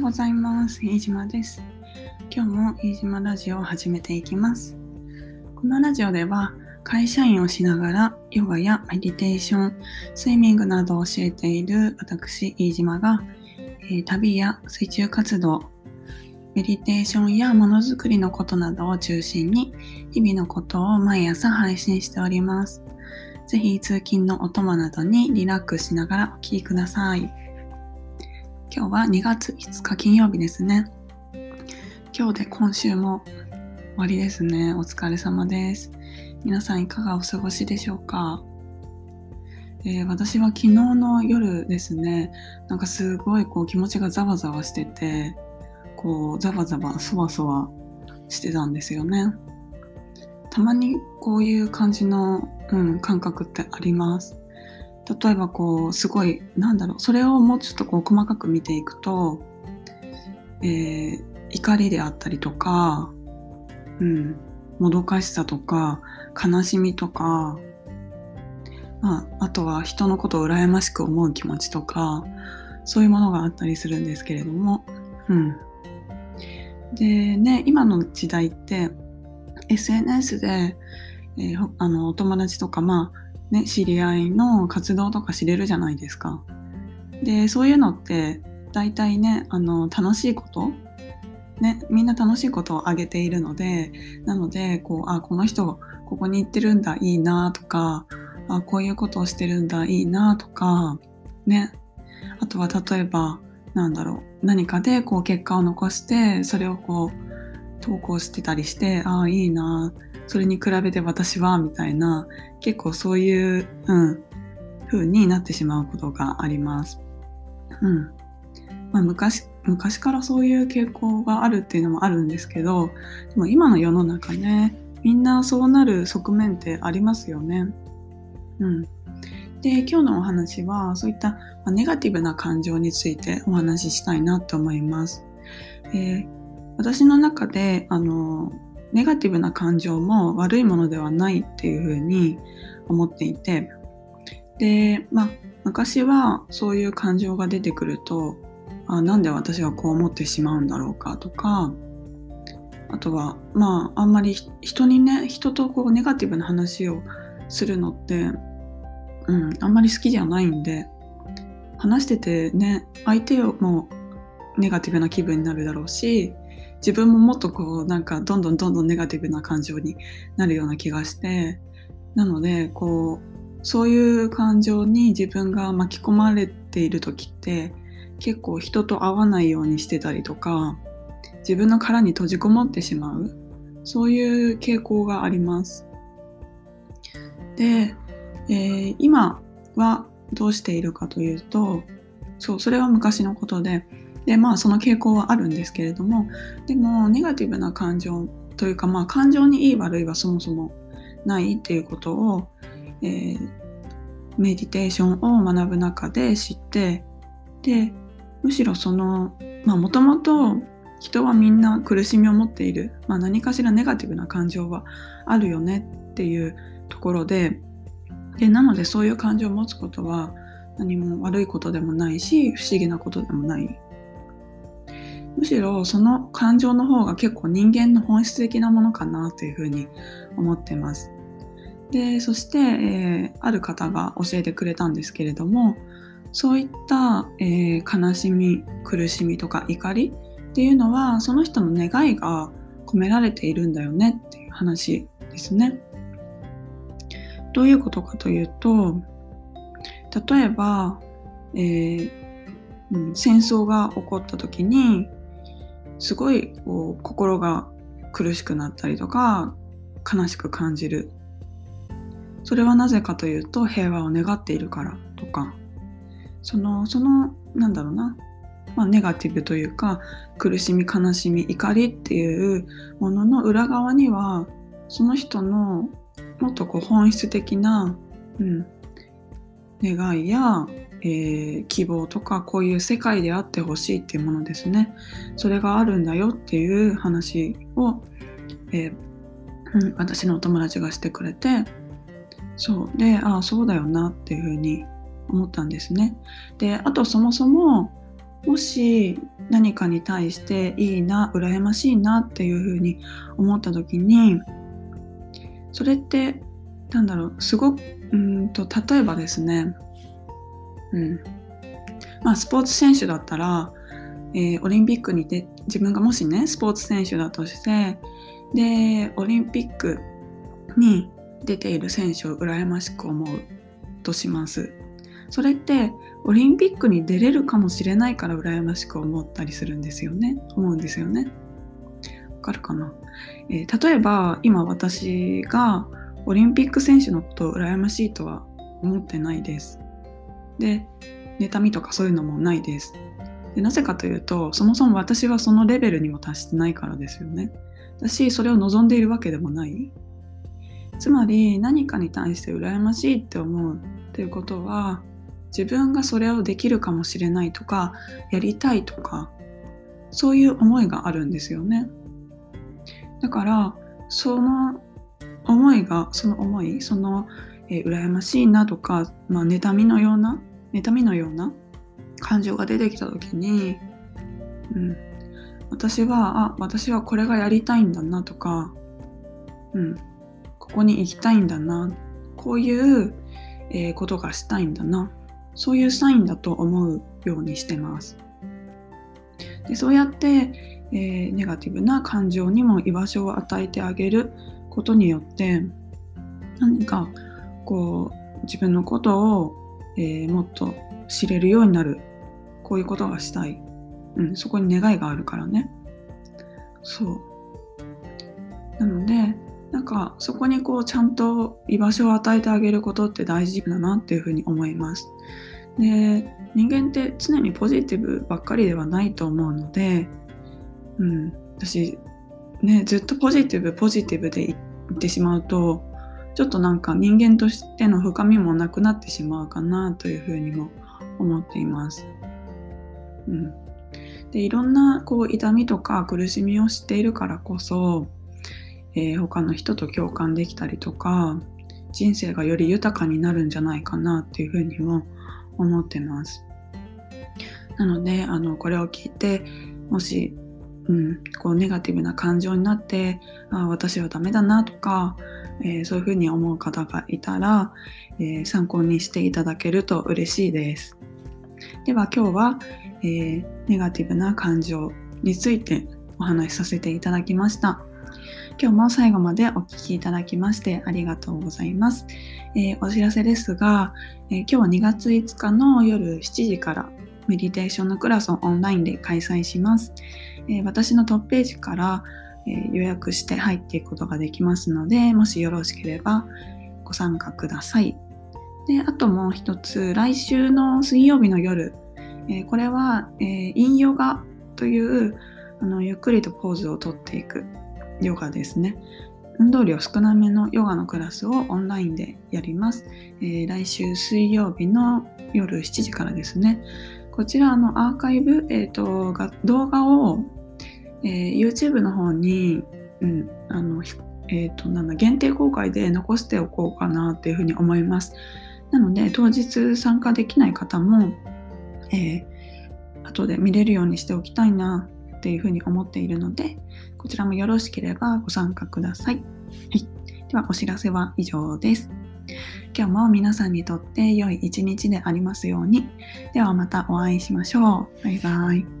うございます。飯島です。今日も飯島ラジオを始めていきます。このラジオでは会社員をしながらヨガやメディテーション、スイミングなどを教えている私飯島が、え旅や水中活動、メディテーションやものづくりのことなどを中心に日々のことを毎朝配信しております。ぜひ通勤のお供などにリラックスしながらお聴きください。今日は2月5日金曜日ですね。今日で今週も終わりですね。お疲れ様です。皆さんいかがお過ごしでしょうか、えー私は昨日の夜ですね、なんかすごいこう気持ちがざわざわしてて、こうざわざわそわそわしてたんですよね。たまにこういう感じの、うん、感覚ってあります。例えばこうすごいなんだろうそれをもうちょっとこう細かく見ていくと、えー怒りであったりとか、うん、もどかしさとか悲しみとか、まあ、あとは人のことを羨ましく思う気持ちとかそういうものがあったりするんですけれども、うん、でね今の時代って SNS で、えーあのお友達とかまあね、知り合いの活動とか知れるじゃないですか。で、そういうのって大体ね、あの、楽しいことね、みんな楽しいことをあげているので、なので、こう、あ、この人、ここに行ってるんだ、いいなとか、あ、こういうことをしてるんだ、いいなとか、ね。あとは例えば、なんだろう、何かでこう結果を残して、それをこう、投稿してたりして、ああ、いいなそれに比べて私は、みたいな、結構そういう、うん、風になってしまうことがあります。うん。まあ昔、昔からそういう傾向があるっていうのもあるんですけど、でも今の世の中ね、みんなそうなる側面ってありますよね。うん。で、今日のお話は、そういったネガティブな感情についてお話ししたいなと思います。えー私の中で、あの、ネガティブな感情も悪いものではないっていうふうに思っていて。でまあ昔はそういう感情が出てくるとあなんで私はこう思ってしまうんだろうかとかあとはまああんまり人にね人とこうネガティブな話をするのって、うん、あんまり好きじゃないんで話しててね相手もネガティブな気分になるだろうし自分ももっとこうなんかどんどんどんどんネガティブな感情になるような気がしてなのでこうそういう感情に自分が巻き込まれている時って結構人と会わないようにしてたりとか自分の殻に閉じこもってしまうそういう傾向があります。で、えー今はどうしているかというとそうそれは昔のことででまあその傾向はあるんですけれどもでもネガティブな感情というかまあ感情にいい悪いはそもそもないっていうことを、えーメディテーションを学ぶ中で知ってでむしろそのまあもともと人はみんな苦しみを持っている、まあ、何かしらネガティブな感情はあるよねっていうところででなのでそういう感情を持つことは何も悪いことでもないし不思議なことでもないむしろその感情の方が結構人間の本質的なものかなというふうに思ってます。で、そして、えーある方が教えてくれたんですけれども、そういった、えー悲しみ、苦しみとか怒りっていうのは、その人の願いが込められているんだよねっていう話ですね。どういうことかというと、例えば、えーうん戦争が起こった時にすごいこう心が苦しくなったりとか悲しく感じる。それはなぜかというと平和を願っているからとか。そのそのなんだろうな、まあ、ネガティブというか苦しみ悲しみ怒りっていうものの裏側にはその人のもっとこう本質的な、うん、願いやえー希望とかこういう世界であってほしいっていうものですね。それがあるんだよっていう話を、えー私のお友達がしてくれてそう。でああそうだよなっていうふうに思ったんですね。であとそもそももし何かに対していいな羨ましいなっていうふうに思った時にそれってなんだろうすごくうんと例えばですねうん。まあスポーツ選手だったら、えー、オリンピックにて自分がもしねスポーツ選手だとしてでオリンピックに出ている選手を羨ましく思うとします。それってオリンピックに出れるかもしれないから羨ましく思ったりするんですよね。思うんですよね。わかるかな、えー、例えば今私がオリンピック選手のことを羨ましいとは思ってないです。で妬みとかそういうのもないです。でなぜかというとそもそも私はそのレベルにも達してないからですよね。だしそれを望んでいるわけでもない。つまり何かに対して羨ましいって思うっていうことは自分がそれをできるかもしれないとかやりたいとかそういう思いがあるんですよね。だからその思いがその思いその、えー、羨ましいなとか、まあ、妬みのような妬みのような感情が出てきた時に、うん、私はあ私はこれがやりたいんだなとか、うん、ここに行きたいんだなこういう、えー、ことがしたいんだなそういうサインだと思うようにしてます。でそうやって、えー、ネガティブな感情にも居場所を与えてあげることによって何かこう自分のことを、えー、もっと知れるようになる。こういうことがしたい、うん、そこに願いがあるからね。そう。なのでなんかそこにこうちゃんと居場所を与えてあげることって大事だなっていうふうに思います。で人間って常にポジティブばっかりではないと思うので、うん、私ねずっとポジティブポジティブでいってしまうとちょっとなんか人間としての深みもなくなってしまうかなというふうにも思っています。うん、でいろんなこう痛みとか苦しみを知っているからこそえー、他の人と共感できたりとか人生がより豊かになるんじゃないかなっていうふうにも思ってます。なのであのこれを聞いてもし、うん、こうネガティブな感情になってあ私はダメだなとか、えー、そういうふうに思う方がいたら、えー、参考にしていただけると嬉しいです。では今日は、えー、ネガティブな感情についてお話しさせていただきました。今日も最後までお聴きいただきましてありがとうございます。えー、お知らせですが、えー、今日2月5日の夜7時からメディテーションのクラスをオンラインで開催します。えー、私のトップページから、予約して入っていくことができますので、もしよろしければご参加ください。で、あともう一つ、来週の水曜日の夜、これは、えインヨガというあのゆっくりとポーズをとっていくヨガですね。運動量少なめのヨガのクラスをオンラインでやります。来週水曜日の夜7時からですね。こちらのアーカイブ、えーと、動画を、えー、YouTube の方に、うん、あのえーと、なんだ限定公開で残しておこうかなっていうふうに思います。なので当日参加できない方も、えー、後で見れるようにしておきたいなっていうふうに思っているので、こちらもよろしければご参加ください。はい。では、お知らせは以上です。今日も皆さんにとって良い一日でありますように。ではまたお会いしましょう。バイバイ。